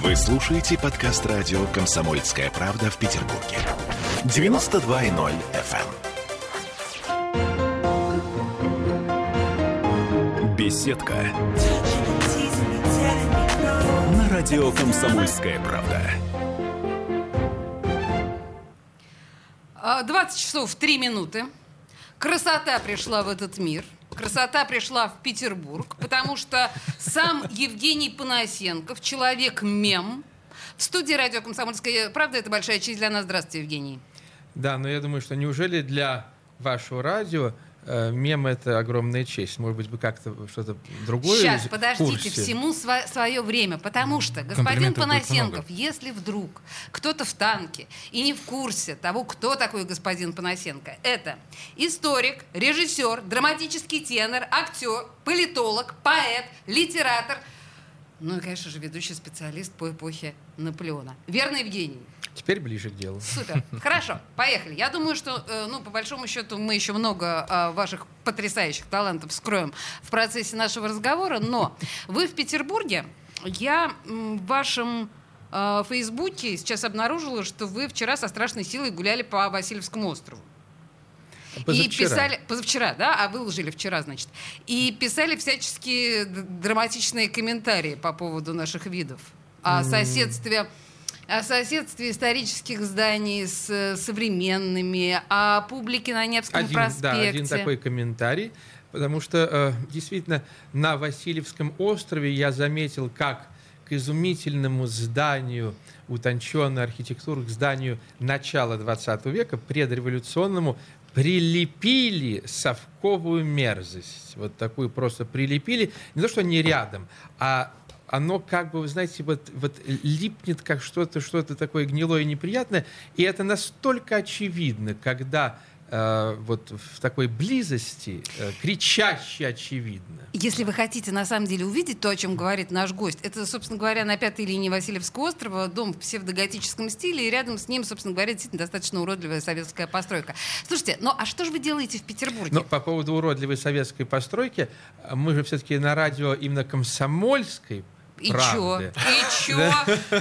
Вы слушаете подкаст радио «Комсомольская правда» в Петербурге. 92.0 FM. эм. Беседка. На радио «Комсомольская правда». 20 часов 3 минуты. Красота пришла в этот мир. Красота пришла в Петербург, потому что сам Евгений Панасенков, человек-мем, в студии радио «Комсомольская правда» это большая честь для нас. Здравствуйте, Евгений. Да, но я думаю, что неужели для вашего радио мем это огромная честь. Может быть, вы как-то что-то другое Сейчас, подождите, курсе? всему сва- свое время, потому что господин Панасенков, если вдруг кто-то в танке и не в курсе того, кто такой господин Панасенко, это историк, режиссер, драматический тенор, актер, политолог, поэт, литератор, ну и, конечно же, ведущий специалист по эпохе Наполеона. Верно, Евгений? Теперь ближе к делу. Супер. Хорошо, поехали. Я думаю, что, э, ну, по большому счету, мы еще много э, ваших потрясающих талантов скроем в процессе нашего разговора, но вы в Петербурге. Я в вашем э, Фейсбуке сейчас обнаружила, что вы вчера со страшной силой гуляли по Васильевскому острову. И Позавчера. писали позавчера, да, а выложили вчера, значит. И писали всяческие драматичные комментарии по поводу наших видов о соседстве о соседстве исторических зданий с современными, о публике на Невском Один, проспекте. да, один такой комментарий, потому что э, действительно на Васильевском острове я заметил, как к изумительному зданию, утонченной архитектуры, к зданию начала 20 века, предреволюционному, прилепили совковую мерзость. Вот такую просто прилепили. Не то, что они рядом, а оно как бы, вы знаете, вот, вот липнет как что-то, что-то такое гнилое и неприятное. И это настолько очевидно, когда вот в такой близости, э, кричаще очевидно. Если вы хотите на самом деле увидеть то, о чем говорит наш гость, это, собственно говоря, на пятой линии Васильевского острова, дом в псевдоготическом стиле, и рядом с ним, собственно говоря, действительно достаточно уродливая советская постройка. Слушайте, ну а что же вы делаете в Петербурге? Но по поводу уродливой советской постройки, э, мы же все-таки на радио именно комсомольской И правды. чё? И чё?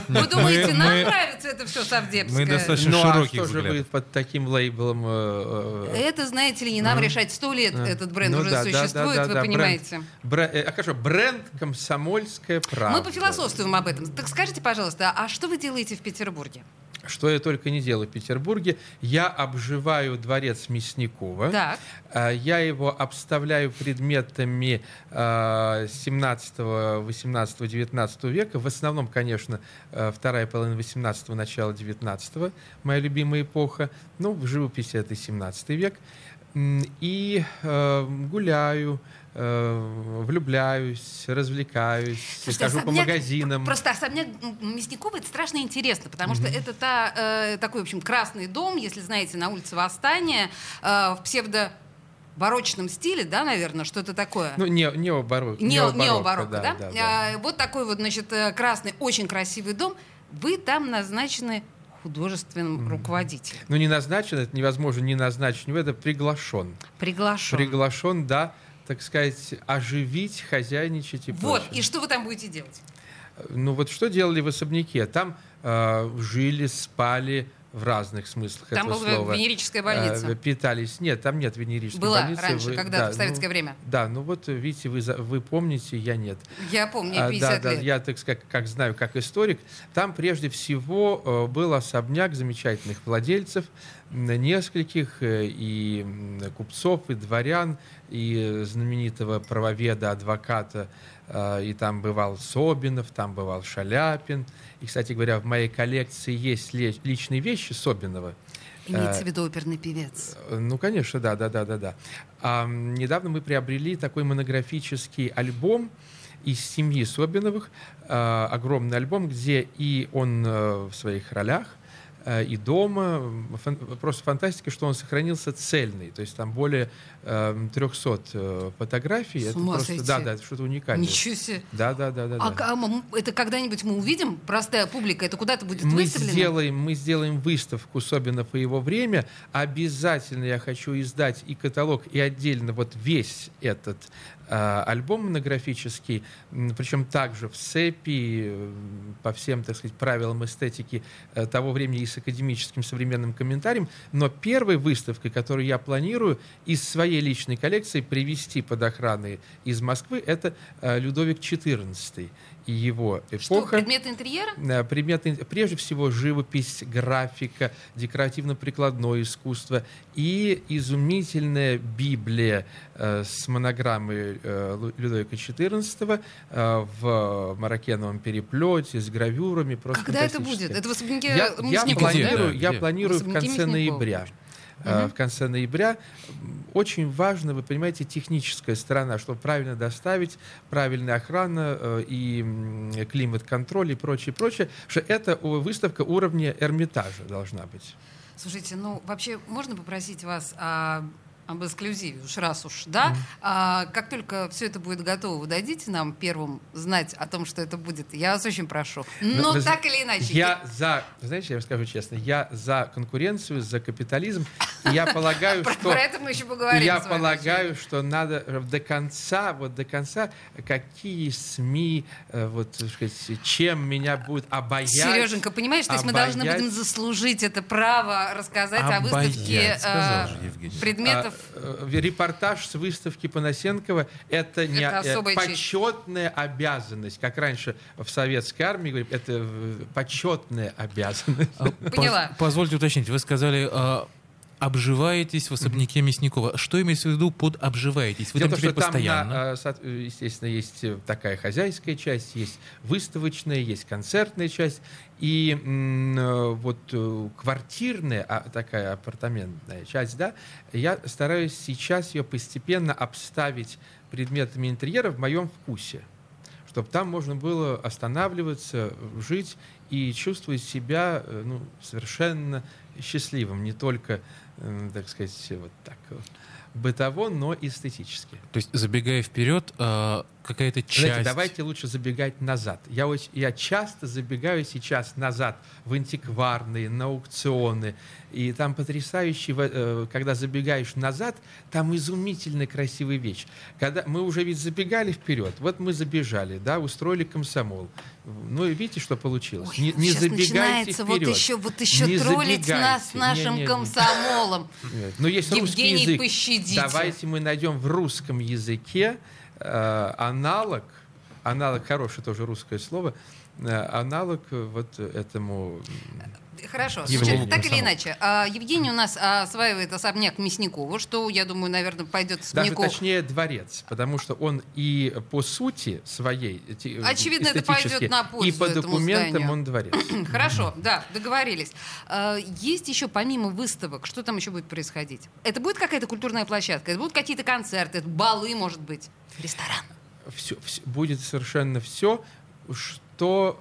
Вы думаете, нам нравится это все совдепское? Мы достаточно Ну а широких что же вы под таким лейблом? э, э, Это, знаете ли, не нам решать. Сто лет этот бренд ну уже существует, вы понимаете. Э, а хорошо, бренд «Комсомольская правда». Мы пофилософствуем об этом. Так скажите, пожалуйста, а что вы делаете в Петербурге? Что я только не делаю в Петербурге. Я обживаю дворец Мясникова. Так. А, Я его обставляю предметами а, 17, 18, 19 века. В основном, конечно, а, вторая половина 18 начало 19 моя любимая эпоха. Ну, в живописи это 17 век. И э, гуляю, э, влюбляюсь, развлекаюсь, Слушайте, хожу по особняк- магазинам. Просто особняк Мясникова это страшно интересно, потому что это та, э, такой, в общем, красный дом, если знаете, на улице Восстания, э, в псевдо барочном стиле, да, наверное, что-то такое. Ну, не, необарокко. Нео- необарокко, Необарокко, да? да, да. А, Вот такой вот, значит, э, красный, очень красивый дом. Вы там назначены художественным руководителем. Ну, не назначен, это невозможно не назначить, него это приглашен. Приглашен. Приглашен, да, так сказать, оживить, хозяйничать и Вот, прочее. и что вы там будете делать? Ну, вот что делали в особняке? Там э, жили, спали в разных смыслах Там этого была слова. венерическая больница. Э, питались. Нет, там нет венерической Была больницы. раньше, Вы- когда-то, да, в советское ну, время. Да, ну вот, видите, вы, вы помните, я нет. Я помню, А, 50 да, да, лет. я, так сказать, как знаю, как историк, там прежде всего э, был особняк замечательных владельцев, нескольких э, и купцов, и дворян, и знаменитого правоведа, адвоката, э, и там бывал Собинов, там бывал Шаляпин. И, кстати говоря, в моей коллекции есть личные вещи Собинова. Имеется в виду оперный певец. Э, Ну, конечно, да, да, да, да, да. А, недавно мы приобрели такой монографический альбом из семьи Собиновых, э, огромный альбом, где и он э, в своих ролях, э, и дома. Фан- просто фантастика, что он сохранился цельный. То есть там более э, 300 э, фотографий. С это ума просто, сойти. да, да, это что-то уникальное. Ничего себе. Да, да, да, да. А да. м- это когда-нибудь мы увидим? Простая публика, это куда-то будет мы выставлено? сделаем, мы сделаем выставку Собина по его время. Обязательно я хочу издать и каталог, и отдельно вот весь этот э, альбом монографический, причем также в цепи, э, по всем, так сказать, правилам эстетики э, того времени и с академическим современным комментарием. Но первой выставкой, которую я планирую из своей личной коллекции привести под охраной из Москвы, это э, Людовик XIV и его эпоха. Что, предметы интерьера? Предметы, прежде всего, живопись, графика, декоративно-прикладное искусство и изумительная Библия э, с монограммой э, Людовика XIV э, в маракеновом переплете, с гравюрами. Просто Когда это будет? Это в особняке я, я планирую, я планирую в конце ноября угу. в конце ноября. Очень важно, вы понимаете, техническая сторона, чтобы правильно доставить, правильная охрана э, и климат-контроль и прочее, прочее, что это выставка уровня Эрмитажа должна быть. Слушайте, ну вообще можно попросить вас о об эксклюзиве, уж раз уж, да. Mm. А, как только все это будет готово, вы дадите нам первым знать о том, что это будет. Я вас очень прошу. Но, Но так или иначе. Я за, знаете, я вам скажу честно, я за конкуренцию, за капитализм. Я полагаю, что... Про это мы еще поговорим. Я полагаю, что надо до конца, вот до конца, какие СМИ, э, вот, сказать, чем меня будут обаять. Сереженька, понимаешь, то есть мы должны будем заслужить это право рассказать о выставке э, предметов Э, репортаж с выставки Панасенкова это, не это почетная честь. обязанность, как раньше в советской армии говорили, это почетная обязанность. А, Поняла. Позвольте уточнить, вы сказали а, обживаетесь в особняке Мясникова. Что имеется в виду под обживаетесь? Вы Дело там теперь постоянно? Там, естественно, есть такая хозяйская часть, есть выставочная, есть концертная часть. И вот э, квартирная а, такая апартаментная часть, да, я стараюсь сейчас ее постепенно обставить предметами интерьера в моем вкусе чтобы там можно было останавливаться, жить и чувствовать себя э, ну, совершенно счастливым, не только так сказать, вот так бытово, но эстетически. То есть, забегая вперед, а, какая-то часть... Знаете, давайте лучше забегать назад. Я, очень, я часто забегаю сейчас назад в антикварные, на аукционы. И там потрясающий, э, когда забегаешь назад, там изумительно красивая вещь. Когда мы уже ведь забегали вперед, вот мы забежали, да, устроили комсомол. Ну и видите, что получилось. Ой, не, не забегайте вперед. Вот еще, вот еще не троллить нас нашим не, не, комсомолом. Нет. Но есть Евгений, русский язык. Пощадите. Давайте мы найдем в русском языке аналог, аналог хорошее тоже русское слово, э, аналог вот этому Хорошо. Значит, так или иначе, а, Евгений у нас осваивает особняк Мясникова, что, я думаю, наверное, пойдет с Даже точнее дворец, потому что он и по сути своей Очевидно, это пойдет на пользу И по документам он дворец. Хорошо, да, договорились. А, есть еще помимо выставок, что там еще будет происходить? Это будет какая-то культурная площадка? Это будут какие-то концерты, балы, может быть, ресторан? Все, все, будет совершенно все, что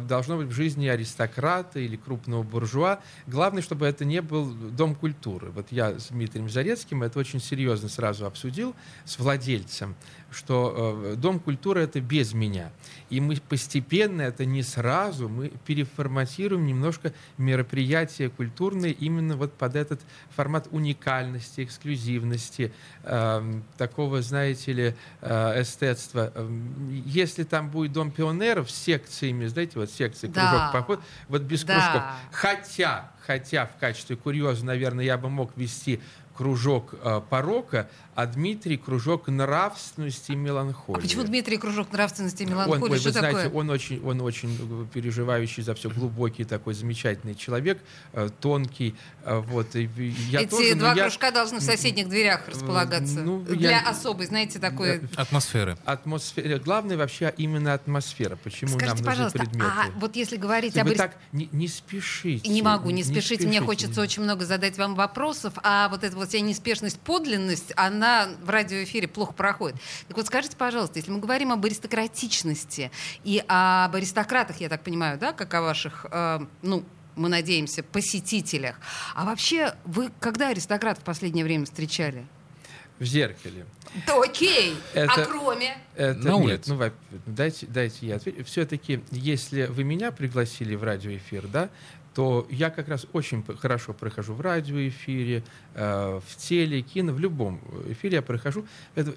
э, должно быть в жизни аристократа или крупного буржуа. Главное, чтобы это не был дом культуры. Вот я с Дмитрием Зарецким это очень серьезно сразу обсудил с владельцем что э, Дом культуры это без меня. И мы постепенно, это не сразу, мы переформатируем немножко мероприятия культурные именно вот под этот формат уникальности, эксклюзивности, э, такого, знаете ли, э, эстетства. Эм, если там будет Дом пионеров с секциями, знаете, вот секции, да. кружок поход, вот без да. кружков. Хотя, хотя в качестве курьеза, наверное, я бы мог вести кружок э, порока, а Дмитрий кружок нравственности и меланхолии. А почему Дмитрий кружок нравственности и меланхолии? Он, ой, Что вы такое? знаете, он очень, он очень переживающий за все глубокий такой замечательный человек, э, тонкий. Э, вот, и я Эти тоже, два я... кружка должны в соседних дверях располагаться. Ну, для я... особой, знаете, такой... Атмосферы. Атмосфера. Главное вообще именно атмосфера. Почему Скажите, нам нужны пожалуйста, предметы? а вот если говорить об... Вы так не, не спешите. Не могу не. Спешите. Мне хочется очень много задать вам вопросов, а вот эта вот вся неспешность, подлинность, она в радио эфире плохо проходит. Так вот скажите, пожалуйста, если мы говорим об аристократичности и об аристократах, я так понимаю, да, как о ваших, э, ну, мы надеемся, посетителях. А вообще, вы когда аристократ в последнее время встречали? В зеркале. Да окей. Это, а кроме? Это, На улице. Нет, ну, дайте, дайте я отвечу. Все-таки, если вы меня пригласили в радиоэфир, да, то я как раз очень хорошо прохожу в радиоэфире, э, в теле, кино, в любом эфире я прохожу.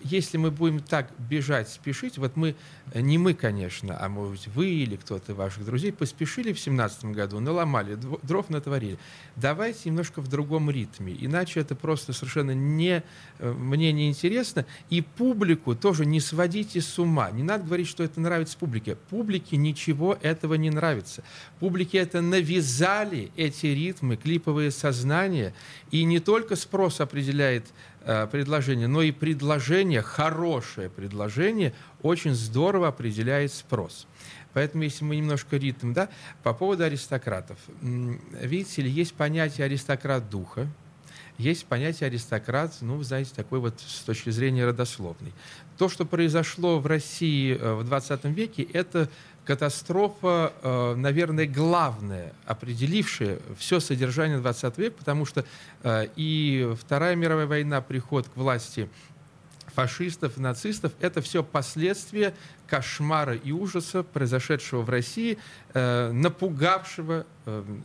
Если мы будем так бежать, спешить, вот мы, не мы, конечно, а может быть вы или кто-то ваших друзей поспешили в семнадцатом году, наломали, дров натворили. Давайте немножко в другом ритме, иначе это просто совершенно не, э, мне не интересно. И публику тоже не сводите с ума. Не надо говорить, что это нравится публике. Публике ничего этого не нравится. Публике это навязать навязали эти ритмы, клиповые сознания, и не только спрос определяет э, предложение, но и предложение, хорошее предложение, очень здорово определяет спрос. Поэтому, если мы немножко ритм, да, по поводу аристократов. Видите ли, есть понятие аристократ духа, есть понятие аристократ, ну, знаете, такой вот с точки зрения родословной. То, что произошло в России э, в 20 веке, это катастрофа, э, наверное, главная, определившая все содержание 20 века, потому что э, и Вторая мировая война, приход к власти фашистов, нацистов, это все последствия кошмара и ужаса, произошедшего в России, э, напугавшего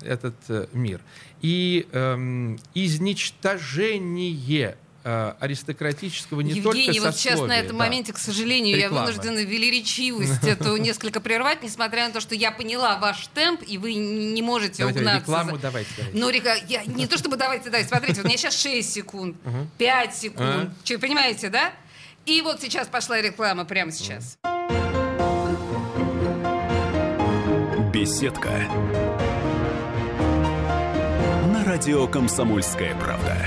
этот мир. И эм, изничтожение Э, аристократического не Евгений, только вот сейчас на этом да. моменте, к сожалению, Реклама. я вынуждена велеречивость эту несколько прервать, несмотря на то, что я поняла ваш темп, и вы не можете давайте, угнаться. Рекламу давайте, давайте. Но река... я... не то чтобы давайте, давайте, смотрите, у меня сейчас 6 секунд, 5 секунд, uh понимаете, да? И вот сейчас пошла реклама прямо сейчас. Беседка. На радио «Комсомольская правда».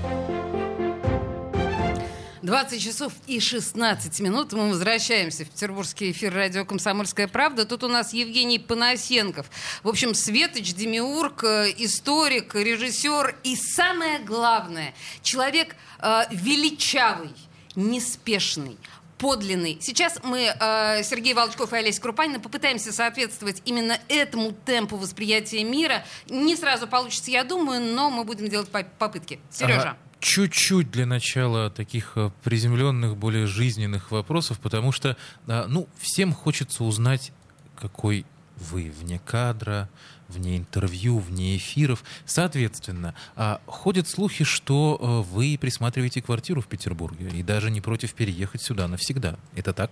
20 часов и 16 минут. Мы возвращаемся в петербургский эфир радио «Комсомольская правда». Тут у нас Евгений Панасенков. В общем, Светоч, демиург, э, историк, режиссер и самое главное, человек э, величавый, неспешный, подлинный. Сейчас мы, э, Сергей Волчков и Олеся Крупанина, попытаемся соответствовать именно этому темпу восприятия мира. Не сразу получится, я думаю, но мы будем делать попытки. Сережа. Ага чуть-чуть для начала таких э, приземленных, более жизненных вопросов, потому что, а, ну, всем хочется узнать, какой вы вне кадра, вне интервью, вне эфиров. Соответственно, а, ходят слухи, что э, вы присматриваете квартиру в Петербурге и даже не против переехать сюда навсегда. Это так?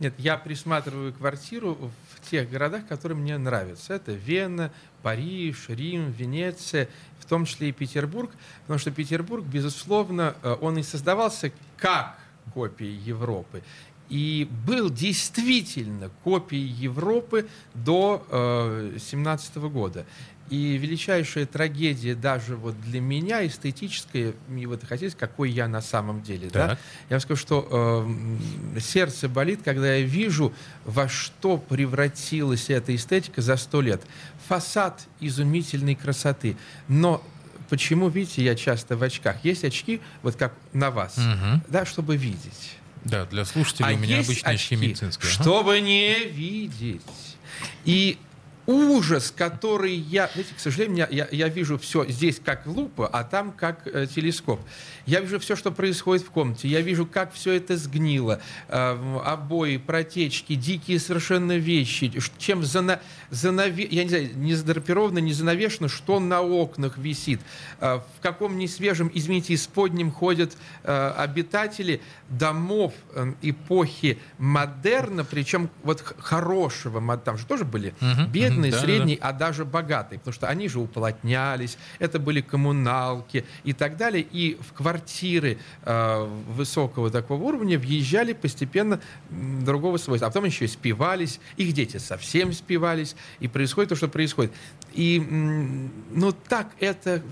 Нет, я присматриваю квартиру в тех городах, которые мне нравятся. Это Вена, Париж, Рим, Венеция в том числе и Петербург, потому что Петербург, безусловно, э, он и создавался как копия Европы. И был действительно копией Европы до 17 э, года. И величайшая трагедия даже вот для меня, эстетическая, мне вот хотелось, какой я на самом деле. Да? Я вам скажу, что э, сердце болит, когда я вижу, во что превратилась эта эстетика за сто лет. Фасад изумительной красоты. Но почему, видите, я часто в очках. Есть очки, вот как на вас, угу. да, чтобы видеть. Да, для слушателей а у меня обычные очки медицинские. Чтобы не видеть. И ужас, который я... Знаете, к сожалению, я, я вижу все здесь как лупа, а там как э, телескоп. Я вижу все, что происходит в комнате. Я вижу, как все это сгнило. Э, обои, протечки, дикие совершенно вещи. Чем зана, занаве, я не знаю, не задрапировано, не занавешено, что на окнах висит. Э, в каком несвежем, извините, исподнем ходят э, обитатели домов э, эпохи модерна, причем вот хорошего, там же тоже были uh бедные, uh средние, да, да. а даже богатые, потому что они же уплотнялись, это были коммуналки и так далее. И в квартиры э, высокого такого уровня въезжали постепенно другого свойства. А потом еще и спивались, их дети совсем спивались, и происходит то, что происходит. И, ну, так это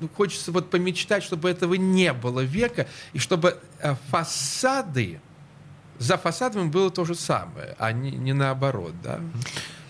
ну, хочется вот помечтать, чтобы этого не было века, и чтобы э, фасады, за фасадами было то же самое, а не, не наоборот, да?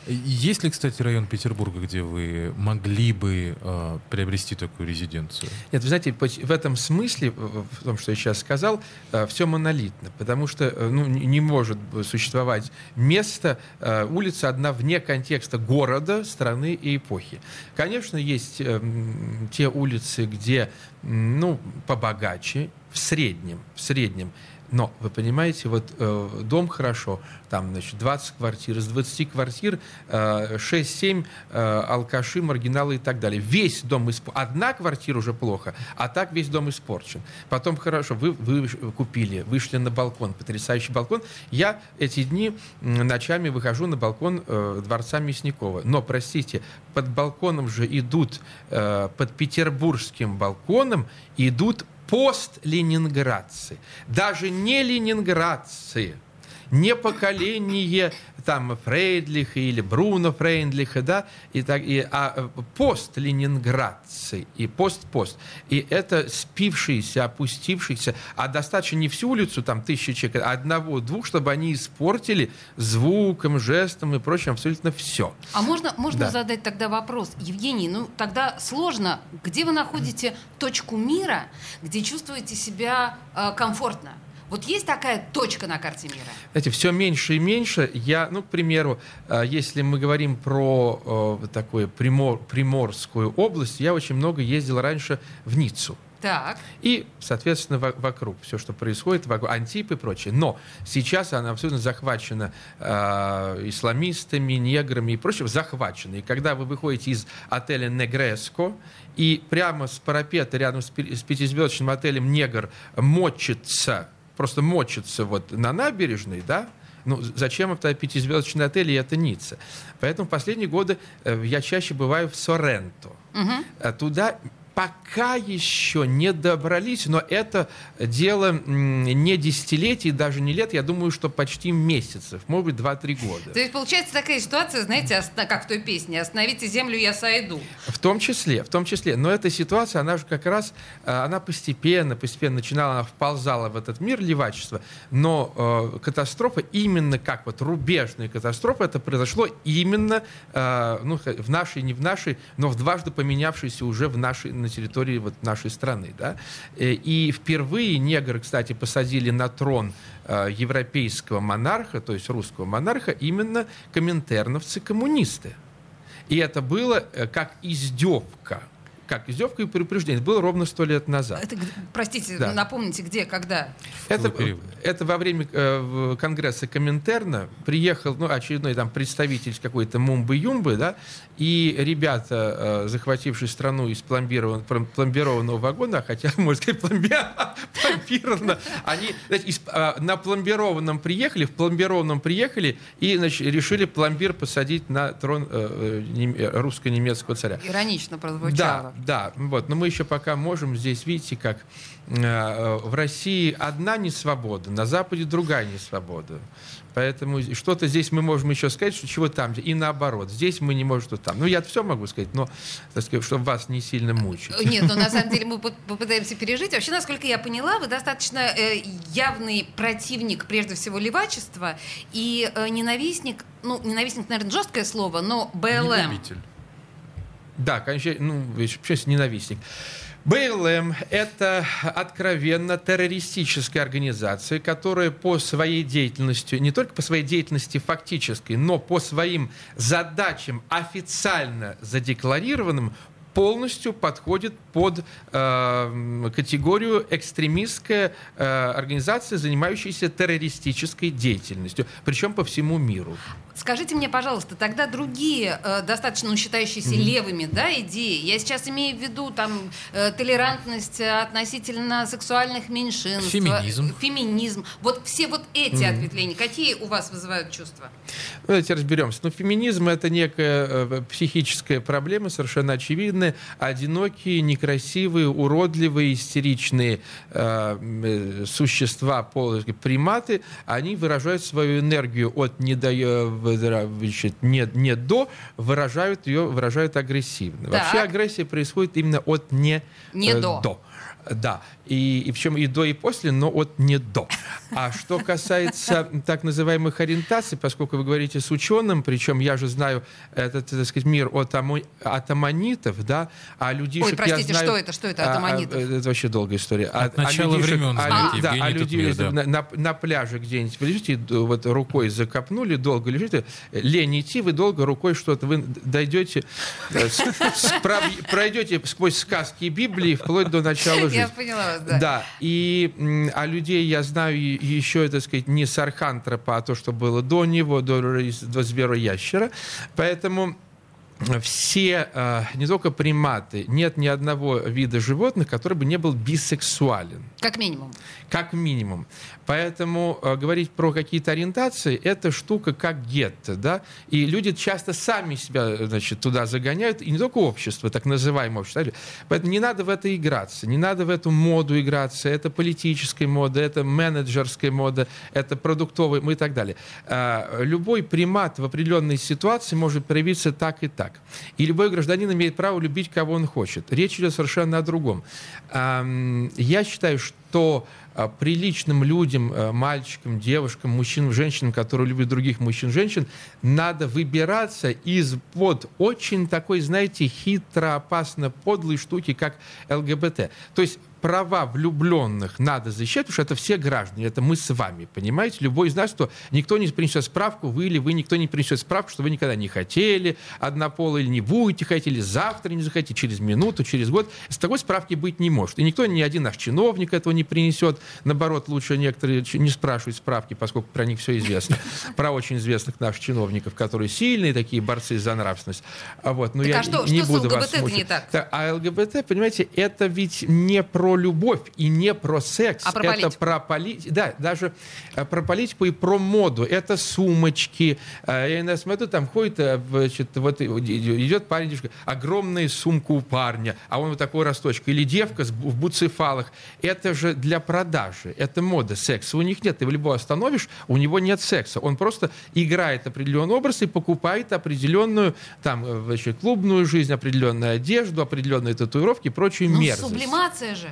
Есть ли, кстати, район Петербурга, где вы могли бы э, приобрести такую резиденцию? Нет, вы знаете, в этом смысле, в том, что я сейчас сказал, э, все монолитно, потому что э, ну, не может существовать место, э, улица одна вне контекста города, страны и эпохи. Конечно, есть эм, те улицы, где ну, побогаче, в среднем, в среднем но, вы понимаете, вот э, дом хорошо, там, значит, 20 квартир, из 20 квартир э, 6-7 э, алкаши, маргиналы и так далее. Весь дом испорчен. Одна квартира уже плохо, а так весь дом испорчен. Потом хорошо, вы, вы купили, вышли на балкон, потрясающий балкон. Я эти дни ночами выхожу на балкон э, Дворца Мясникова. Но, простите, под балконом же идут, э, под петербургским балконом идут пост-ленинградцы, даже не ленинградцы, не поколение там Фрейдлиха или Бруно Фрейдлиха, да, и так, и, а э, пост-ленинградцы и пост-пост. И это спившиеся, опустившиеся, а достаточно не всю улицу, там тысячи человек, а одного-двух, чтобы они испортили звуком, жестом и прочим абсолютно все. А можно, можно да. задать тогда вопрос, Евгений, ну тогда сложно, где вы находите точку мира, где чувствуете себя э, комфортно? Вот есть такая точка на карте мира? Знаете, все меньше и меньше. Я, ну, к примеру, э, если мы говорим про э, такую примор, Приморскую область, я очень много ездил раньше в Ниццу. Так. И, соответственно, вокруг все, что происходит, вокруг, Антип и прочее. Но сейчас она абсолютно захвачена э, исламистами, неграми и прочим, захвачена. И когда вы выходите из отеля Негреско, и прямо с парапета рядом с, с пятизвездочным отелем негр мочится просто мочится вот на набережной, да, ну, зачем это пятизвездочный отель, и это Ницца. Поэтому в последние годы э, я чаще бываю в Соренто. Угу. Туда пока еще не добрались, но это дело не десятилетий, даже не лет, я думаю, что почти месяцев, может быть, 2-3 года. То есть получается такая ситуация, знаете, как в той песне «Остановите землю, я сойду». В том числе, в том числе. Но эта ситуация, она же как раз, э, она постепенно, постепенно начинала, она вползала в этот мир левачества, но э, катастрофа именно как вот рубежная катастрофа, это произошло именно э, ну, в нашей, не в нашей, но в дважды поменявшейся уже в нашей на территории вот нашей страны. Да? Э, и впервые негры, кстати, посадили на трон э, европейского монарха, то есть русского монарха, именно коминтерновцы-коммунисты. И это было э, как издевка как издевка и предупреждение. Это было ровно сто лет назад. Это, простите, да. напомните, где, когда? Это, это во время э, конгресса Коминтерна приехал ну, очередной там представитель какой-то Мумбы-Юмбы, да, и ребята, э, захватившие страну из пломбирован, пломбированного вагона, хотя, можно сказать, пломбировано, они знаете, из, э, на пломбированном приехали, в пломбированном приехали и значит, решили пломбир посадить на трон э, э, русско-немецкого царя. Иронично прозвучало. Да, да, вот. Но мы еще пока можем здесь, видите, как э, в России одна несвобода, на Западе другая несвобода. Поэтому что-то здесь мы можем еще сказать, что чего там, и наоборот. Здесь мы не можем, что там. Ну, я все могу сказать, но, так сказать, чтобы вас не сильно мучить. Нет, но на самом деле мы попытаемся пережить. Вообще, насколько я поняла, вы достаточно э, явный противник, прежде всего, левачества и э, ненавистник, ну, ненавистник, наверное, жесткое слово, но БЛМ. Любитель. Да, конечно, ну, вообще ненавистник. БЛМ – это откровенно террористическая организация, которая по своей деятельности, не только по своей деятельности фактической, но по своим задачам официально задекларированным полностью подходит под э, категорию экстремистская э, организация, занимающаяся террористической деятельностью, причем по всему миру. Скажите мне, пожалуйста, тогда другие, э, достаточно ну, считающиеся mm-hmm. левыми да, идеи, я сейчас имею в виду там э, толерантность относительно сексуальных меньшинств, феминизм, феминизм, вот все вот эти mm-hmm. ответвления, какие у вас вызывают чувства? Давайте разберемся. Ну, феминизм это некая э, психическая проблема, совершенно очевидная. Одинокие, некрасивые, уродливые, истеричные э, э существа, приматы, они выражают свою энергию от недо значит, не, не до, выражают ее, выражают агрессивно. Так. Вообще агрессия происходит именно от не, не э, до. до. Да, и, и причем и до, и после, но вот не до. А что касается так называемых ориентаций, поскольку вы говорите с ученым, причем я же знаю этот, так сказать, мир от, амо, от аммонитов, да, а людишек Ой, простите, я знаю... что это, что это от аммонитов? А, а, это вообще долгая история. От а, начала людишек, времен, а, знаете, да, а Евгений, тут люди мир, да. на, на, на пляже где-нибудь, лежите, вот рукой закопнули, долго лежите, лень идти, вы долго рукой что-то, вы дойдете, э, с- пройдете сквозь сказки и Библии вплоть до начала жизни. Я поняла вас, да. Да, и а людей я знаю еще, так сказать, не с архантропа, а то, что было до него, до, до звероящера. Поэтому все, э, не только приматы, нет ни одного вида животных, который бы не был бисексуален Как минимум. как минимум. Поэтому э, говорить про какие-то ориентации – это штука как гетто, да, и люди часто сами себя, значит, туда загоняют, и не только общество, так называемое общество. Поэтому не надо в это играться, не надо в эту моду играться, это политическая мода, это менеджерская мода, это продуктовая и так далее. Э, Любой примат в определенной ситуации может проявиться так и так. И любой гражданин имеет право любить, кого он хочет. Речь идет совершенно о другом. Я считаю, что а, приличным людям, а, мальчикам, девушкам, мужчинам, женщинам, которые любят других мужчин, женщин, надо выбираться из под очень такой, знаете, хитро, опасно подлой штуки, как ЛГБТ. То есть права влюбленных надо защищать, потому что это все граждане, это мы с вами, понимаете? Любой из нас, что никто не принесет справку, вы или вы, никто не принесет справку, что вы никогда не хотели однополо или не будете хотеть, или завтра не захотите, через минуту, через год. С такой справки быть не может. И никто, ни один наш чиновник этого не принесет. Наоборот, лучше некоторые не спрашивают справки, поскольку про них все известно. Про очень известных наших чиновников, которые сильные такие борцы за нравственность. А вот, но Так я а что- не что с буду вас ЛГБТ-то не так? А ЛГБТ, понимаете, это ведь не про любовь и не про секс. А про это политику. про политику. Да, даже э, про политику и про моду. Это сумочки. Э, Я иногда смотрю, там ходит, э, значит, вот идет парень, девушка, огромная сумка у парня, а он вот такой росточек. Или девка в буцефалах. Это же для продажи. Это мода. Секса у них нет. Ты его любого остановишь, у него нет секса. Он просто играет определенный образ и покупает определенную там, значит, клубную жизнь, определенную одежду, определенные татуировки и прочую Ну, мерзость. сублимация же.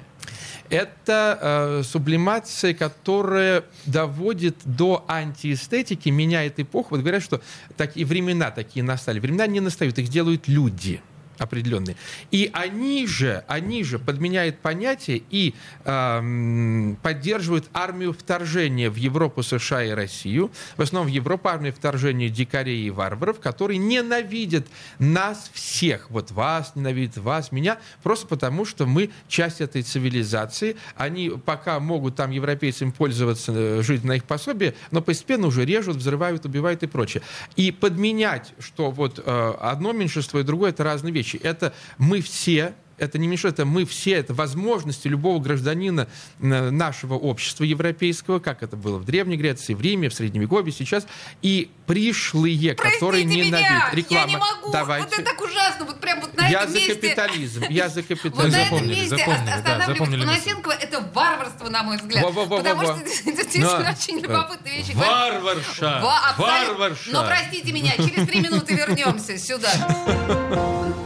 Это э, сублимация, которая доводит до антиэстетики, меняет эпоху. Вот говорят, что так, и времена такие настали. Времена не настают, их делают люди определенные. И они же, они же подменяют понятия и эм, поддерживают армию вторжения в Европу, США и Россию. В основном в Европу армию вторжения дикарей и варваров, которые ненавидят нас всех. Вот вас ненавидят, вас, меня, просто потому, что мы часть этой цивилизации. Они пока могут там европейцам пользоваться, э, жить на их пособие, но постепенно уже режут, взрывают, убивают и прочее. И подменять, что вот э, одно меньшинство и другое, это разные вещи. Это мы все, это не меньшинство, это мы все, это возможности любого гражданина э, нашего общества европейского, как это было в Древней Греции, в Риме, в Средневековье сейчас, и пришлые, которые Простите меня, ненавидят. Реклама. я не могу. Давайте. Вот это так ужасно. Вот прям вот на я этом за месте... капитализм. Я за Вот на капитализм. этом месте запомнили, да, останавливать. Панасенкова это варварство, на мой взгляд. Потому что это действительно очень любопытные вещи. говорит. Варварша! Варварша! Но простите меня, через три минуты вернемся сюда.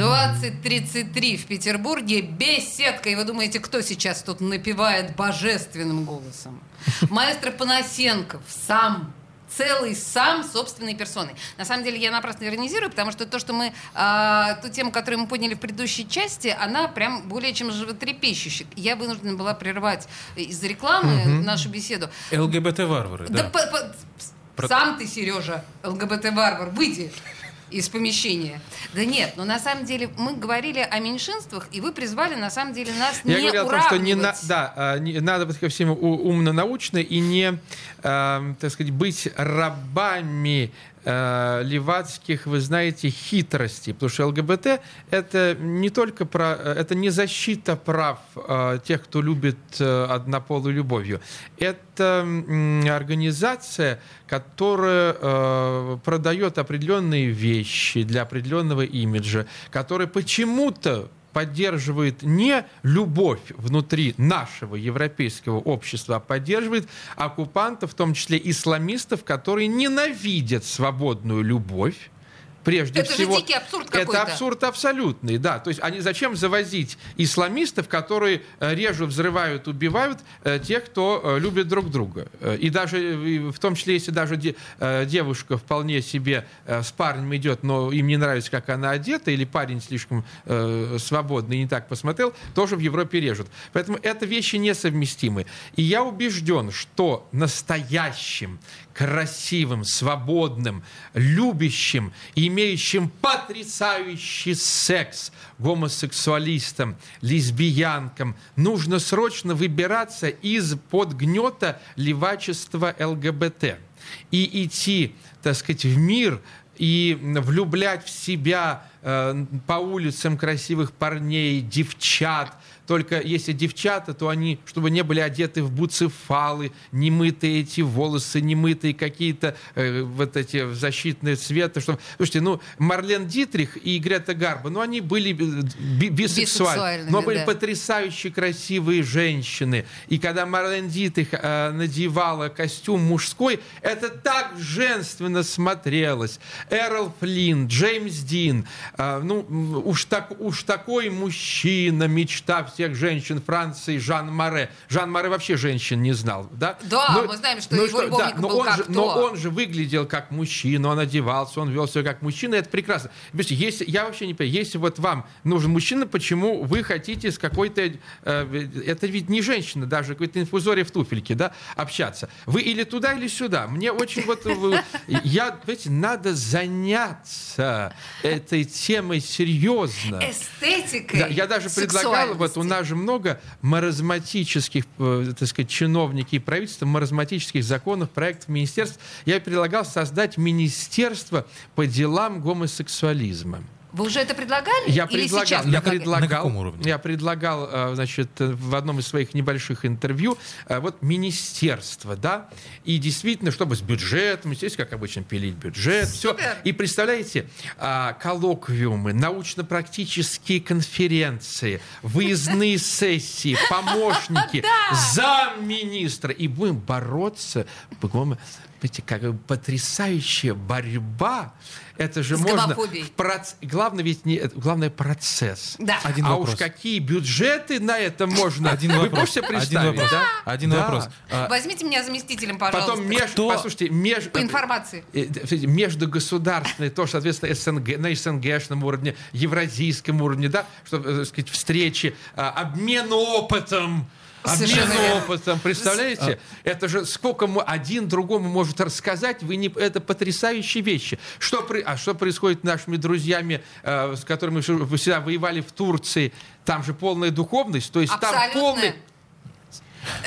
20.33 в Петербурге. Беседка. И вы думаете, кто сейчас тут напевает божественным голосом? Маэстро Панасенков сам целый сам собственной персоной. На самом деле я напрасно иронизирую, потому что то, что мы, а, ту тему, которую мы подняли в предыдущей части, она прям более чем животрепещущая. Я вынуждена была прервать из-за рекламы нашу беседу. ЛГБТ-варвары, Да, да. по- по- Про- сам ты, Сережа, ЛГБТ-варвар, выйди. Из помещения. Да нет, но на самом деле мы говорили о меньшинствах, и вы призвали на самом деле нас Я не говорил о том, что не на, уравнивать. да, а, не- надо быть ко всему у- умно-научно и не, а, так сказать, быть рабами а, левацких, вы знаете, хитростей. Потому что ЛГБТ это не только про, это не защита прав а, тех, кто любит а, однополую любовью. Это организация, которая э, продает определенные вещи для определенного имиджа, которая почему-то поддерживает не любовь внутри нашего европейского общества, а поддерживает оккупантов, в том числе исламистов, которые ненавидят свободную любовь. Прежде Это же всего, дикий абсурд это какой-то. абсурд абсолютный, да. То есть они зачем завозить исламистов, которые э, режут, взрывают, убивают э, тех, кто э, любит друг друга. И даже, в том числе, если даже де- девушка вполне себе с парнем идет, но им не нравится, как она одета, или парень слишком свободный и не так посмотрел, тоже в Европе режут. Поэтому это вещи несовместимы. И я убежден, что настоящим, красивым, свободным, любящим, имеющим потрясающий секс гомосексуалистам, лесбиянкам нужно срочно выбираться из-под гнета левачества ЛГБТ и идти, так сказать, в мир и влюблять в себя э, по улицам красивых парней, девчат. Только если девчата, то они, чтобы не были одеты в буцефалы, не мытые эти волосы, не мытые какие-то э, вот эти защитные цветы. Чтобы... Слушайте, ну, Марлен Дитрих и Грета Гарба, ну, они были э, би- бисексуальны, но были да. потрясающе красивые женщины. И когда Марлен Дитрих э, надевала костюм мужской, это так женственно смотрелось. Эрл Флинн, Джеймс Дин, э, ну, уж, так, уж такой мужчина, мечта всех женщин Франции, Жан Маре. Жан Маре вообще женщин не знал, да? Да, мы знаем, что его любовником но был он как же, кто. Но он же выглядел как мужчина, он одевался, он вел себя как мужчина, и это прекрасно. Если, я вообще не понимаю, если вот вам нужен мужчина, почему вы хотите с какой-то... э, это ведь не женщина, даже какой-то инфузория в туфельке, да, общаться. Вы или туда, или сюда. Мне очень вот... э, Я, знаете, надо заняться этой темой серьезно. Эстетикой. Да, я даже предлагал, вот у. Нас же много маразматических, э, так сказать, чиновники и правительства, маразматических законов, проектов, министерств. Я предлагал создать министерство по делам гомосексуализма. Вы уже это предлагали? Я Или предлагал, сейчас я предлагал, На каком уровне? я предлагал, э, значит, в одном из своих небольших интервью, э, вот министерство, да, и действительно, чтобы с бюджетом, здесь, как обычно, пилить бюджет, все. И представляете, а, коллоквиумы, научно-практические конференции, выездные сессии, помощники, замминистра, и будем бороться, Понимаете, как бы потрясающая борьба. Это же С можно... гомофобией. в проц- Главное ведь не... Главное процесс. Да. Один а вопрос. уж какие бюджеты на это можно. Один Вы вопрос. можете Один представить, вопрос. да? Один Да. вопрос. А, Возьмите меня заместителем, пожалуйста. Потом меж, Кто- послушайте, меж, По информации. э, э, междугосударственные, то, соответственно, СНГ, на СНГшном уровне, евразийском уровне, да, что, э, так сказать, встречи, а, обмен опытом, Обмен опытом, представляете? Это же сколько мы один другому может рассказать, вы не, это потрясающие вещи. Что, при- а что происходит с нашими друзьями, э, с которыми мы всегда воевали в Турции? Там же полная духовность, то есть там Абсолютно. полный...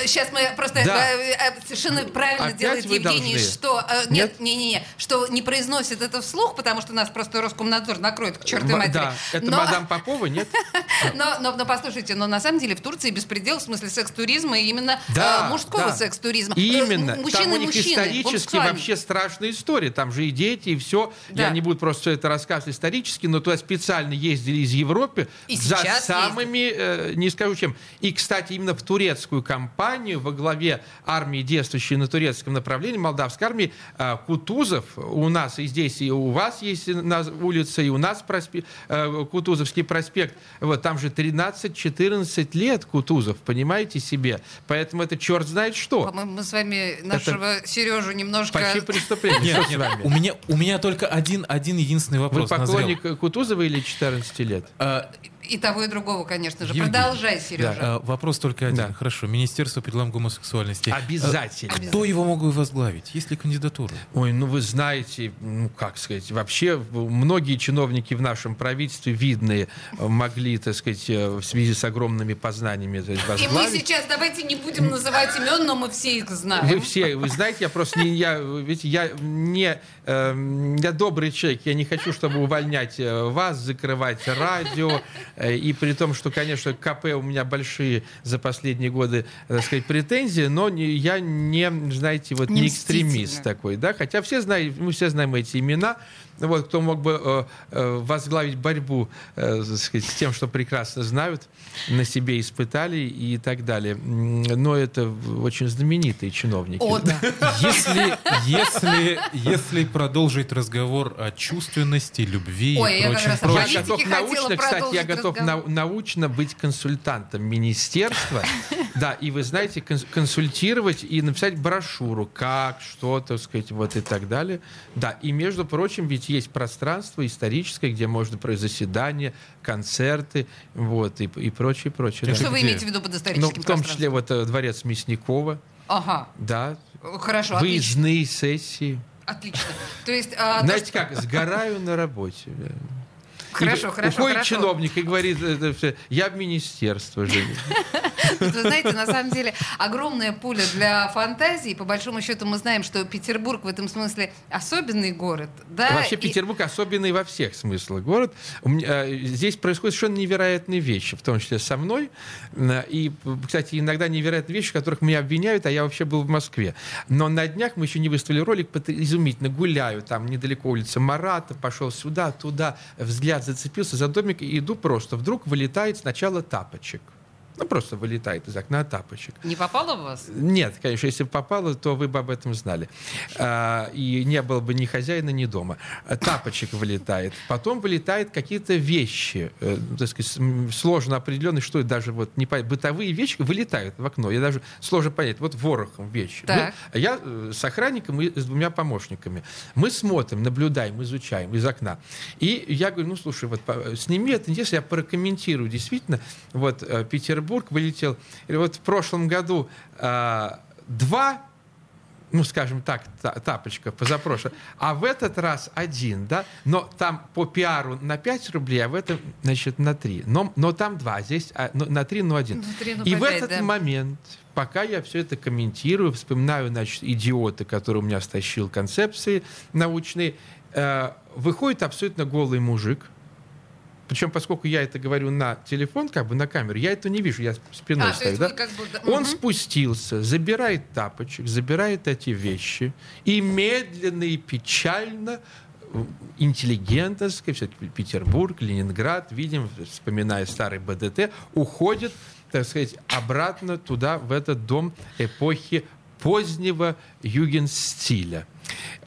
Сейчас мы просто Да. э, э, совершенно правильно Опять делает Евгений, должны. что э, Нет? нет, не, не, не, что не произносит это вслух, потому что нас просто Роскомнадзор накроет к чертовой матери. Да, это Но- мадам Попова, нет? Но, но, но послушайте, но на самом деле в Турции беспредел в смысле секс-туризма и именно Да, э, мужского да. секс-туризма. Именно. Э, там Мужчины у них мужчины, исторически вообще страшная история. Там же и дети, и все. Да. Я не буду просто все это рассказывать исторически, но туда специально ездили из Европы И за самыми, э, не скажу чем. И, кстати, именно в турецкую компанию во главе армии, действующей на турецком направлении, молдавской армии, э, Кутузов у нас и здесь, и у вас есть на улице, и у нас проспе- э, Кутузовский проспект. Вот там же 13-14 лет Кутузов, понимаете себе? Поэтому это черт знает что. По-моему, мы с вами нашего Сережу немножко... Почти преступление. Нет, нет, у меня, у меня только один, один единственный Вы вопрос назрел. поклонник Кутузова или 14 лет? И того, и другого, конечно же. Евгений. Продолжай, Сережа. А, вопрос только один. Да. Хорошо. Министерство по делам гомосексуальности. Обязательно. А Кто его мог бы возглавить? Есть ли кандидатура? Ой, ну вы знаете, ну как сказать, вообще многие чиновники в нашем правительстве видные э, могли, так сказать, э, в связи с огромными познаниями то есть, И мы возглавить. сейчас, давайте не будем называть имен, но мы все их знаем. Вы все, вы знаете, я просто не, я, ведь я не, эм, я добрый человек, я не хочу, чтобы увольнять э, вас, закрывать радио, э, и при том, что, конечно, КП у меня большие за последние годы, так сказать, претензии, но не- я не, знаете, вот Не не, экстремист такой, да, хотя все знаем, мы все знаем эти имена, вот, кто мог бы э, э, возглавить борьбу э, сказать, с тем, что прекрасно знают, на себе испытали и так далее. Но это очень знаменитые чиновники. О, да. Если, если, если продолжить разговор о чувственности, любви Ой, и я как прочем, Я прочем, политике готов научно, кстати, я готов разговор. нау- научно быть консультантом министерства, да, и вы знаете, конс- консультировать и написать брошюру, как, что, так сказать, вот и так далее. Да, и между прочим, ведь есть пространство историческое, где можно провести заседания, концерты, вот, и, и прочее, прочее. да. Что вы имеете в виду под Ну, историческим в том числе вот э, дворец Мясникова, Ага, да, хорошо, отлично. выездные сессии. Отлично. То есть, а, то, Знаете что- как, сгораю на работе. Хорошо, И хорошо, Уходит хорошо. чиновник и говорит, я в министерство живу. Вы знаете, на самом деле огромное поле для фантазии. По большому счету мы знаем, что Петербург в этом смысле особенный город. Да? Вообще И- Петербург особенный во всех смыслах город. Э, здесь происходят совершенно невероятные вещи, в том числе со мной. Э, И, кстати, иногда невероятные вещи, в которых меня обвиняют, а я вообще был в Москве. Но на днях мы еще не выставили ролик, изумительно гуляю, там недалеко улица Марата, пошел сюда, туда, взгляд зацепился за домик, и иду просто. Вдруг вылетает сначала тапочек. Ну, просто вылетает из окна тапочек. Не попало в вас? Нет, конечно, если бы попало, то вы бы об этом знали. А, И не было бы ни хозяина, ни дома. А, Тапочек вылетает. Потом вылетают какие-то вещи, э, так сказать, сложно определенные, что даже вот не понятно. Бытовые вещи вылетают в окно. Я даже сложно понять. Вот ворохом вещи. Так. Мы- я э, с охранником и с двумя помощниками. Мы смотрим, наблюдаем, изучаем из окна. И я говорю, ну, слушай, вот сними это интересно, я прокомментирую. Действительно, вот э, Петербург вылетел. Или вот в прошлом году а, два ну, скажем так, та- тапочка позапрошлое, а в этот раз один, да, но там по пиару на 5 рублей, а в этом, значит, на 3. Но, но там два, здесь а, ну, на 3, но один. На три, ну, И в этот да. момент, пока я все это комментирую, вспоминаю, значит, идиоты, которые у меня стащил концепции научные, э, выходит абсолютно голый мужик, причем, поскольку я это говорю на телефон, как бы на камеру, я это не вижу, я спиной А, то стою, да? как бы... Он мгм. спустился, забирает тапочек, забирает эти вещи и медленно и печально э, сказать, всё-таки Петербург, Ленинград, видим, вспоминая старый БДТ, уходит, так сказать, обратно туда, в этот дом эпохи позднего югенстиля.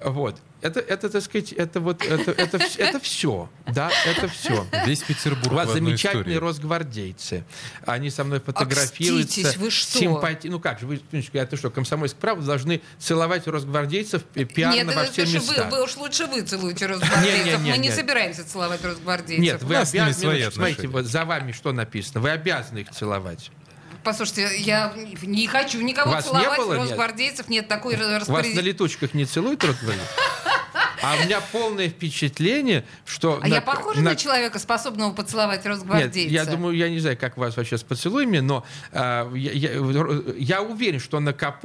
Вот. Это, это, так сказать, это вот, это, это, это все, да, это все. Весь Петербург У вас замечательные истории. росгвардейцы. Они со мной фотографируются. Окститесь, вы что? Симпати- Ну как же, вы, это что, комсомольская правда должны целовать росгвардейцев пи- пиарно Нет, во это все места. вы, вы уж лучше вы целуете росгвардейцев. Не-не-не, Мы не нет. собираемся целовать росгвардейцев. Нет, вы обязаны, свои смотрите, вот за вами что написано? Вы обязаны их целовать. Послушайте, я не хочу никого Вас не целовать, было, нет? росгвардейцев нет такой Вас на распорядитель. летучках не целуют росгвардейцы? А у меня полное впечатление, что... А я похожа на человека, способного поцеловать Нет, росгвардейца? я думаю, я не знаю, как вас вообще с поцелуями, но а, я, я- я уверен, что на КП...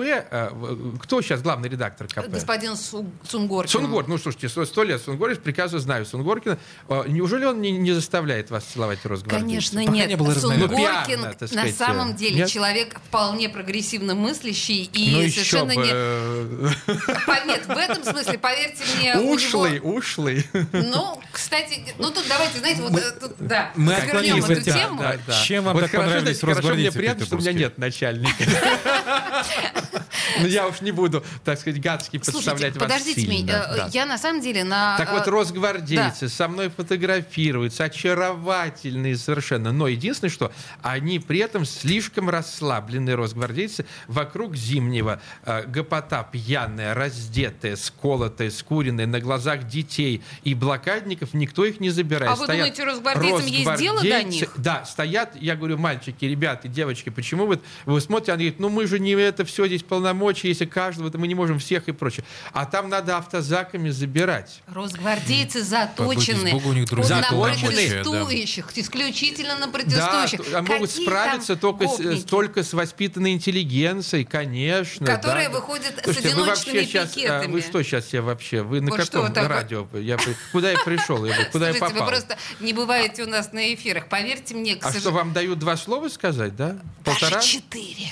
в- кто сейчас главный редактор КП? Господин Су- Сунгоркин. Сунгор, ну слушайте, сто, сто лет Сунгорец, прекрасно знаю Сунгоркина. А, Неужели он не, не заставляет вас целовать росгвардейцев? Конечно, Пока нет. не было. Ну, Сунгоркин пиарно, так на самом деле нет? человек вполне прогрессивно мыслящий и Ну еще совершенно бы. не... э, По- Нет, в этом смысле, поверьте мне, Ушлый, него... ушлый. Ну, кстати, ну тут давайте, знаете, вот э, тут, да, мы вернем отклонились эту тему. Да. Чем вам так хорошо, понравились хорошо, мне росгвардейцы приятно, что у меня нет начальника. Ну, я уж не буду, так сказать, гадски подставлять вас подождите меня, э, я на самом деле на... Так э, вот, росгвардейцы со мной фотографируются, очаровательные совершенно. Но единственное, что они при этом слишком расслабленные росгвардейцы вокруг зимнего э, гопота пьяная, раздетая, сколотая, скуренная, на глазах детей и блокадников, никто их не забирает. А вы думаете, росгвардейцам есть дело до них? Да, стоят, я говорю, мальчики, ребята, девочки, почему вы, вы смотрите, они говорят, ну мы же не это все здесь полномочия, если каждого, то мы не можем всех и прочее. А там надо автозаками забирать. Росгвардейцы заточены Бога, у них другие на полномочия, да. протестующих, исключительно на Да, протестующих. т- а могут Какие справиться только с, гопники? только с воспитанной интеллигенцией, конечно. Которые да. выходят с Слушайте, вы одиночными вообще сейчас, а, пикетами. вы что сейчас все вообще? Вы на Вот что каком вы такое? радио? Я, куда я пришел? Я, куда я Слушайте, вы попал? просто не бываете у нас на эфирах. Поверьте мне, к А что, вам дают два слова сказать, да? Полтора? Даже четыре.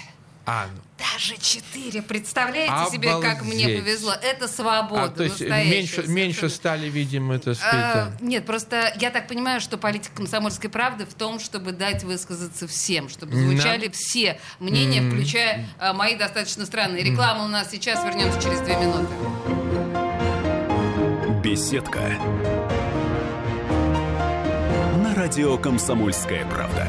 А, ну. Даже четыре. Представляете себе, как мне Обалдеть. повезло? Это свобода. А, то есть настоящая меньше, меньше стали, видимо, это А, сказать. нет, просто я так понимаю, что политика комсомольской правды в том, чтобы дать высказаться всем, чтобы Да. звучали все мнения, включая а, мои достаточно странные. Реклама у нас сейчас, вернемся через две минуты. Беседка. На радио «Комсомольская правда».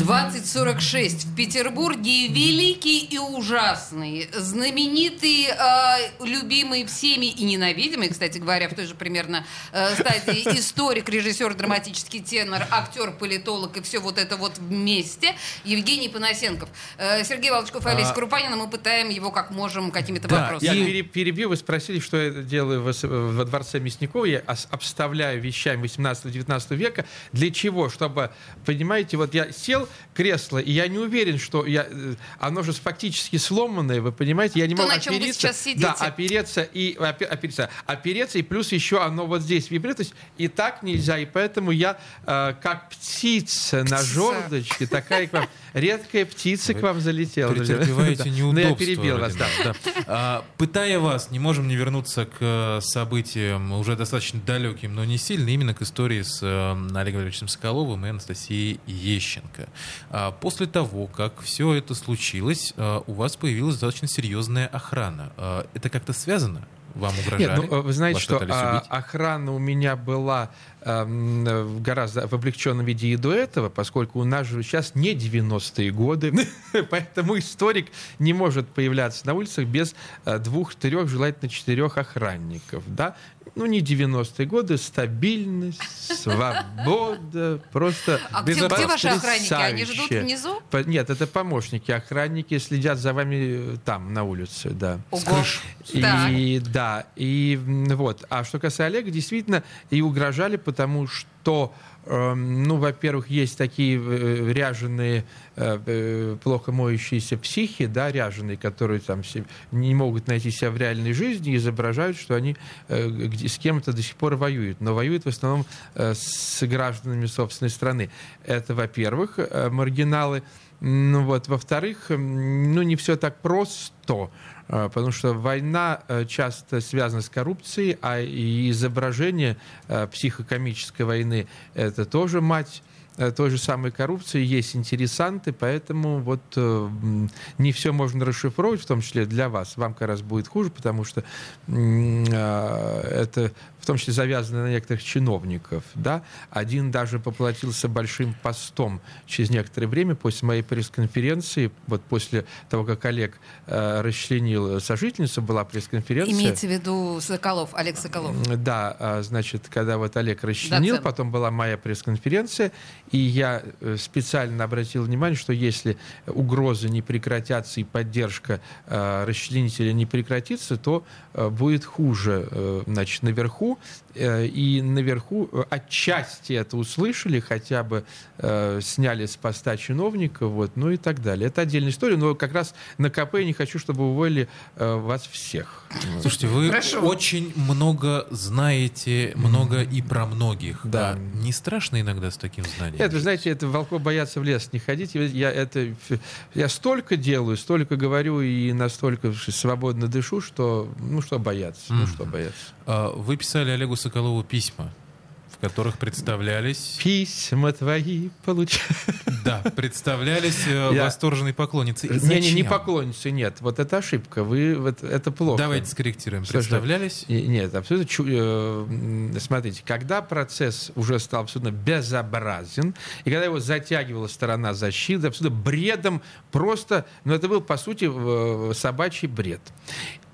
2046 в Петербурге великий и ужасный, знаменитый, э, любимый всеми и ненавидимый, кстати говоря, в той же примерно э, стадии историк, режиссер, драматический тенор, актер, политолог и все вот это вот вместе, Евгений Панасенков. Э, Сергей Волчков и Олеся А- Крупанина, мы пытаем его как можем какими-то Да, Я вопросами. пере- перебью, вы спросили, что я делаю во, во дворце Мясникова. Я ос- обставляю вещами 18-19 века. Для чего? Чтобы, понимаете, вот я сел кресло, и я не уверен, что я, э, оно же фактически сломанное, вы понимаете, я не То, могу на чем вы опереться. Да, опереться и опе- опереться, опереться, и плюс еще оно вот здесь вибрирует. То есть и так нельзя, и поэтому я э, как птица, на Птица. жердочке, такая к вам, редкая птица к вам залетела. Претерпеваете Да. неудобства. Ну, я перебил вас, да. А, Пытая вас, не можем не вернуться к э, событиям уже достаточно далеким, но не сильно, именно к истории с э, Олегом Валерьевичем Соколовым и Анастасией Ещенко. А, После того, как все это случилось, э, у вас появилась достаточно серьезная охрана. А, Это как-то связано? Вам угрожали? Нет, ну, вы знаете, что а, охрана у меня была гораздо в облегченном виде и до этого, поскольку у нас же сейчас не 90-е годы, поэтому историк не может появляться на улицах без э, двух, трех, желательно четырех охранников, да? Ну, не 90-е годы, стабильность, свобода, просто А где, где ваши охранники? Они ждут внизу? По- Нет, это помощники. Охранники следят за вами э, там, на улице, да. Ого. Так. И да, и вот. А что касается Олега, действительно, и угрожали, потому что, эм, ну, во-первых, есть такие э, ряженые, э, э, плохо моющиеся психи, да, ряженые, которые там не могут найти себя в реальной жизни изображают, что они с кем-то до сих пор воюют. Но воюют в основном с гражданами собственной страны. Это, во-первых, маргиналы. Ну вот, во-вторых, м, ну не все так просто, потому что война э, часто связана с коррупцией, а изображение э, психокомической войны это тоже мать э, той же самой коррупции, есть интересанты, поэтому вот э, не все можно расшифровывать, в том числе для вас. Вам как раз будет хуже, потому что э, это в том числе завязано на некоторых чиновников. Да? Один даже поплатился большим постом через некоторое время после моей пресс-конференции, вот после того, как Олег э, расчленил сожительницу, была пресс-конференция. Имеется в виду Соколов, Олег Соколов. Да, а, значит, когда вот Олег расчленил, Доцент. потом была моя пресс-конференция, и я э, специально обратил внимание, что если угрозы не прекратятся и поддержка э, расчленителя не прекратится, то э, будет хуже, э, значит, наверху. Э, И наверху э, отчасти это услышали, хотя бы э, сняли с поста чиновника, вот, ну и так далее. Это отдельная история, но как раз на КП я не хочу, чтобы уволили э, вас всех. Слушайте, вы Хорошо. очень много знаете, много и про многих. Да. А не страшно иногда с таким знанием? Нет, вы знаете, это волков боятся в лес не ходить. Я, это, я столько делаю, столько говорю и настолько свободно дышу, что ну что бояться, ну что бояться. А, вы писали Олегу Соколову письма которых представлялись... Письма твои получ... Да, представлялись э, Я... восторженные поклонницы. Не, не, не поклонницы, нет. Вот это ошибка. Вы, вот, это плохо. Давайте скорректируем. Представлялись? Нет, абсолютно... Чу... Э, смотрите, когда процесс уже стал абсолютно безобразен, и когда его затягивала сторона защиты, абсолютно бредом, просто... Ну, это был, по сути, собачий бред.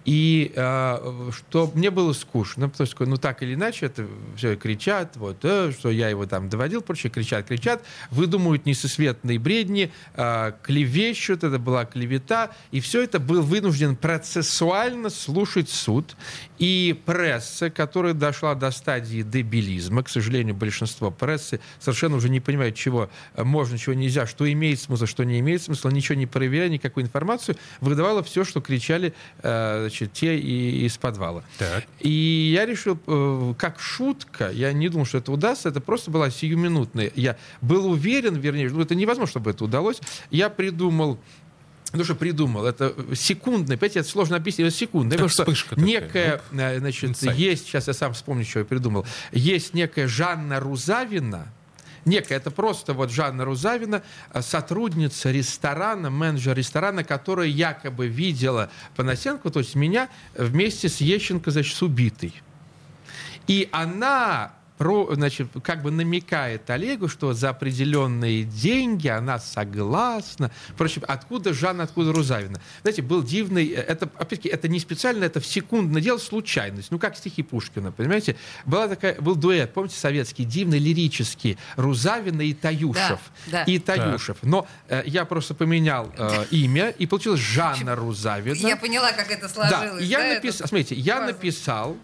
И э, что мне было скучно, потому что, ну, так или иначе, это все кричат, вот, э, что я его там доводил, прочее, кричат, кричат, выдумывают несусветные бредни, э, клевещут, это была клевета, и все это был вынужден процессуально слушать суд. И пресса, которая дошла до стадии дебилизма, к сожалению, большинство прессы совершенно уже не понимает, чего можно, чего нельзя, что имеет смысл, что не имеет смысла, ничего не проверяя, никакую информацию, выдавала все, что кричали э, значит, те и, из подвала. Так. И я решил, э, как шутка, я не думал, что это удастся, это просто была сиюминутная. Я был уверен, вернее, ну, это невозможно, чтобы это удалось. Я придумал ну что придумал, это секундное, понимаете, это сложно объяснить, это секундное, потому что некая, ну, э, значит, инсайт. есть, сейчас я сам вспомню, что я придумал, есть некая Жанна Рузавина, некая, это просто вот Жанна Рузавина, э, сотрудница ресторана, менеджер ресторана, которая якобы видела Панасенко, то есть меня, вместе с Ещенко, значит, с убитой. И она про, значит, как бы намекает Олегу, что за определенные деньги она согласна. Впрочем, откуда Жанна, откуда Рузавина? Знаете, был дивный, это, опять-таки, это не специально, это в секундное дело, случайность. Ну, как стихи Пушкина, понимаете? Была такая, был дуэт, помните, советский, дивный, лирический, Рузавина и Таюшев. Да, да. И Таюшев. Да. Но э, я просто поменял э, имя, и получилось Жанна Рузавина. Я поняла, как это сложилось. Да, я да, написал, смотрите, я Классно. написал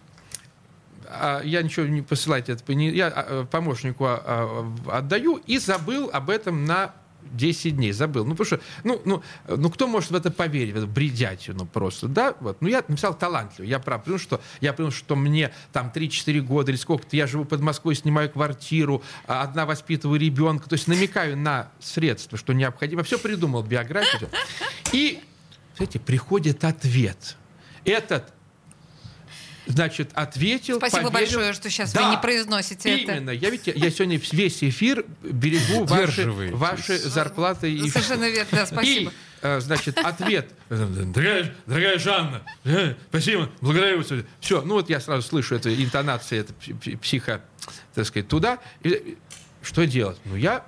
я ничего не посылайте, я а, помощнику а, отдаю и забыл об этом на 10 дней забыл. Ну, потому что, ну, ну, ну кто может в это поверить, в эту бредятину просто, да? Вот. Ну, я написал талантливо. Я прав, потому что я понял, что мне там 3-4 года или сколько-то, я живу под Москвой, снимаю квартиру, одна воспитываю ребенка, то есть намекаю на средства, что необходимо. Все придумал, биографию. И, знаете, приходит ответ. Этот значит, ответил. Спасибо поверил. большое, что сейчас да, вы не произносите именно. это. Именно. Я, ведь, я сегодня весь эфир берегу ваши, ваши зарплаты. И... Совершенно верно, да, спасибо. И, э, значит, ответ. Дорогая, дорогая Жанна, э, спасибо, благодарю. Все, ну вот я сразу слышу эту интонацию, это психо, так сказать, туда. И, что делать? Ну, я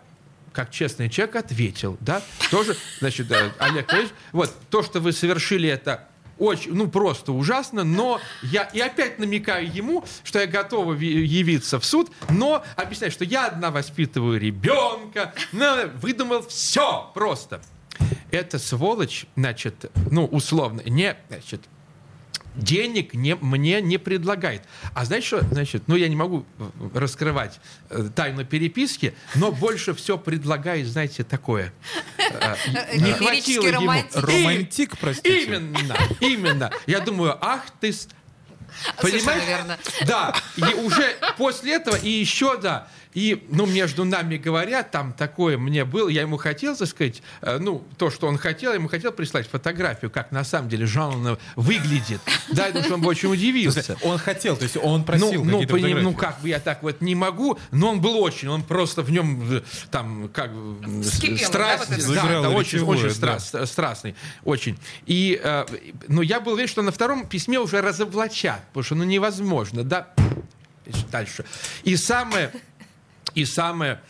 как честный человек ответил, да, тоже, значит, э, Олег вот, то, что вы совершили это очень, ну просто ужасно, но я и опять намекаю ему, что я готова явиться в суд, но объясняю, что я одна воспитываю ребенка, выдумал все просто. Эта сволочь, значит, ну, условно, не, значит, денег не, мне не предлагает. А знаете что? Значит, ну я не могу э, раскрывать э, тайну переписки, но больше все предлагает, знаете, такое. Э, не хватило ему. Романтик, простите. Именно, именно. Я думаю, ах ты... Понимаешь? верно. Да, и уже после этого, и еще, да, и, ну, между нами говоря, там такое мне было, я ему хотел, так сказать, э, ну, то, что он хотел, я ему хотел прислать фотографию, как на самом деле Жанна выглядит. Да, потому что он бы очень удивился. Он хотел, то есть он просил ну, ну, ну, как бы я так вот не могу, но он был очень, он просто в нем э, там, как, Скипело, страсть, да, да, да, очень, очень страст, страстный, очень. И, э, ну, я был уверен, что на втором письме уже разоблачат, потому что, ну, невозможно, да, дальше. И самое и самое,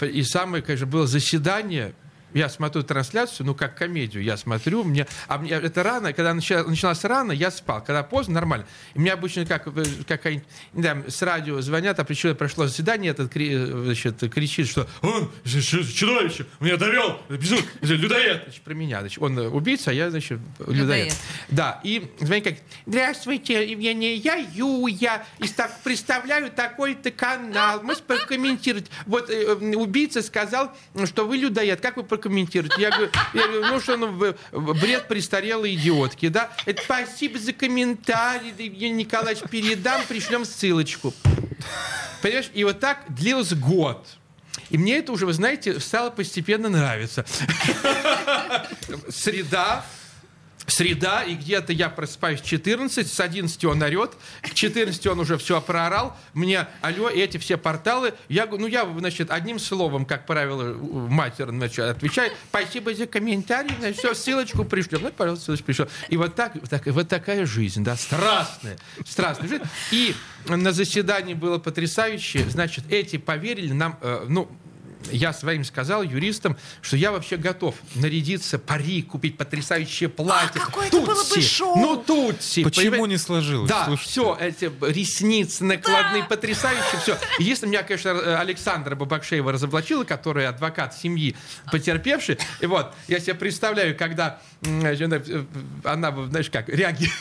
и самое, конечно, было заседание я смотрю трансляцию, ну, как комедию я смотрю, мне, а мне это рано, когда началось, начиналось рано, я спал, когда поздно, нормально. И мне обычно как, э, какая да, с радио звонят, а пришло, прошло заседание, этот значит, кричит, что он чудовище, меня довел, безумно, людоед. Значит, про меня, значит, он убийца, а я, значит, людоед. людоед. Да, и звонит как, здравствуйте, Евгения, я Юя, и так, представляю такой-то канал, мы прокомментировать. Вот э, убийца сказал, что вы людоед, как вы прокомментировать. Я говорю, я говорю ну что, ну, бред престарелой идиотки, да? Это спасибо за комментарий, Евгений Николаевич, передам, пришлем ссылочку. Понимаешь? И вот так длилось год. И мне это уже, вы знаете, стало постепенно нравиться. Среда, среда, и где-то я просыпаюсь в 14, с 11 он орет, к 14 он уже все проорал, мне, алло, эти все порталы, я, ну, я, значит, одним словом, как правило, матер, значит, отвечаю, спасибо за комментарий, значит, все, ссылочку пришлем, ну, пожалуйста, ссылочку пришлем. И вот так, так, вот такая жизнь, да, страстная, страстная жизнь. И на заседании было потрясающе, значит, эти поверили нам, э, ну, я своим сказал, юристам, что я вообще готов нарядиться, пари, купить потрясающее платье. А, какое это было бы шоу! Ну, тутси. Почему понимаете? не сложилось? Да, Слушайте. все, эти ресницы накладные, потрясающие, все. Если меня, конечно, Александра Бабакшеева разоблачила, которая адвокат семьи потерпевший, и вот, я себе представляю, когда значит, э, она, знаешь как, реагирует.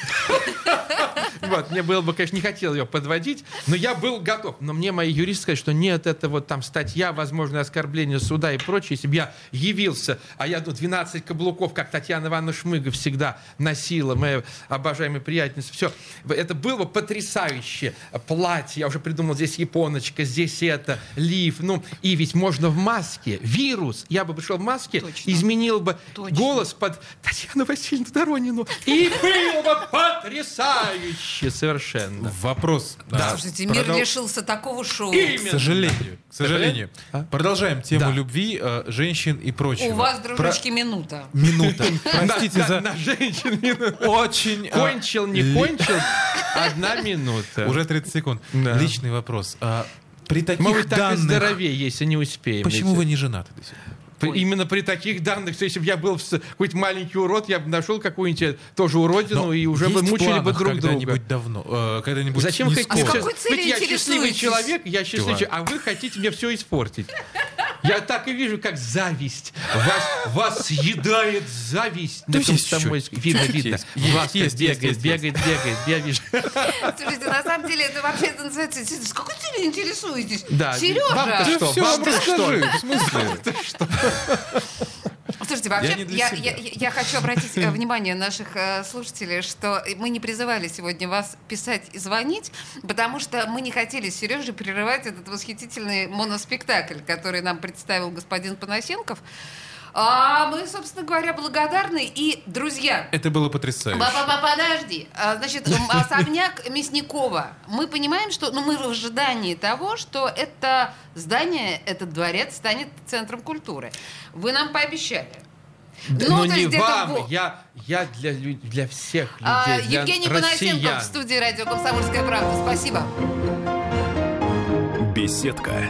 Вот, мне было бы, конечно, не хотел ее подводить, но я был готов. Но мне мои юристы сказали, что нет, это вот там статья, возможное оскорбление суда и прочее. Если бы я явился, а я ну, 12 каблуков, как Татьяна Ивановна Шмыга всегда носила, моя обожаемая приятельница, все. Это было бы потрясающе. Платье, я уже придумал, здесь японочка, здесь это, лиф. Ну, и ведь можно в маске. Вирус. Я бы пришел в маске, Точно. изменил бы Точно. голос под Татьяну Васильевну Доронину. И было бы потрясающе совершенно. Вопрос. Да. Слушайте, мир Продол- лишился такого шоу. К сожалению. К сожалению. А? Продолжаем тему Да. любви, э, женщин и прочего. У вас, Про- дружочки, минута. Минута. Простите за на женщин очень... э, Кончил, не кончил. Одна минута. Уже 30 секунд. Личный вопрос. А, При таких Мы так и здоровее, если не успеем. Почему вы не женаты до сих пор? При- Именно при таких данных, что если бы я был какой-то маленький урод, я бы нашел какую-нибудь э, тоже уродину Но и уже бы мучили бы друг друга. когда-нибудь давно, э, когда-нибудь Зачем хотите? А какой целью Ведь я счастливый человек, я счастливый человек, а вы хотите мне все испортить. Я так и вижу, как зависть. Вас, вас съедает зависть. На. Комсомольской. Видно, видно. есть. Есть, бегает, есть, бегает, бегает. Я вижу. Слушайте, на самом деле, это вообще это называется... С какой целью интересуетесь? Да, Сережа! вам-то что? Вам-то что? В смысле? Слушайте, вообще, Я не я, я- я хочу обратить э, внимание наших э, слушателей, что мы не призывали сегодня вас писать и звонить, потому что мы не хотели с Сережей прерывать этот восхитительный моноспектакль, который нам представил господин Панасенков. А мы, собственно говоря, благодарны. И, друзья, Это было потрясающе. Подожди. А, Значит, особняк Мясникова. Мы понимаем, что ну, мы в ожидании того, что это здание, этот дворец станет центром культуры. Вы нам пообещали. Да, Ну, Но то не вам, во- я, я для, для всех людей, А, для Евгений Панасенков в студии радио «Комсомольская правда». Спасибо. Беседка.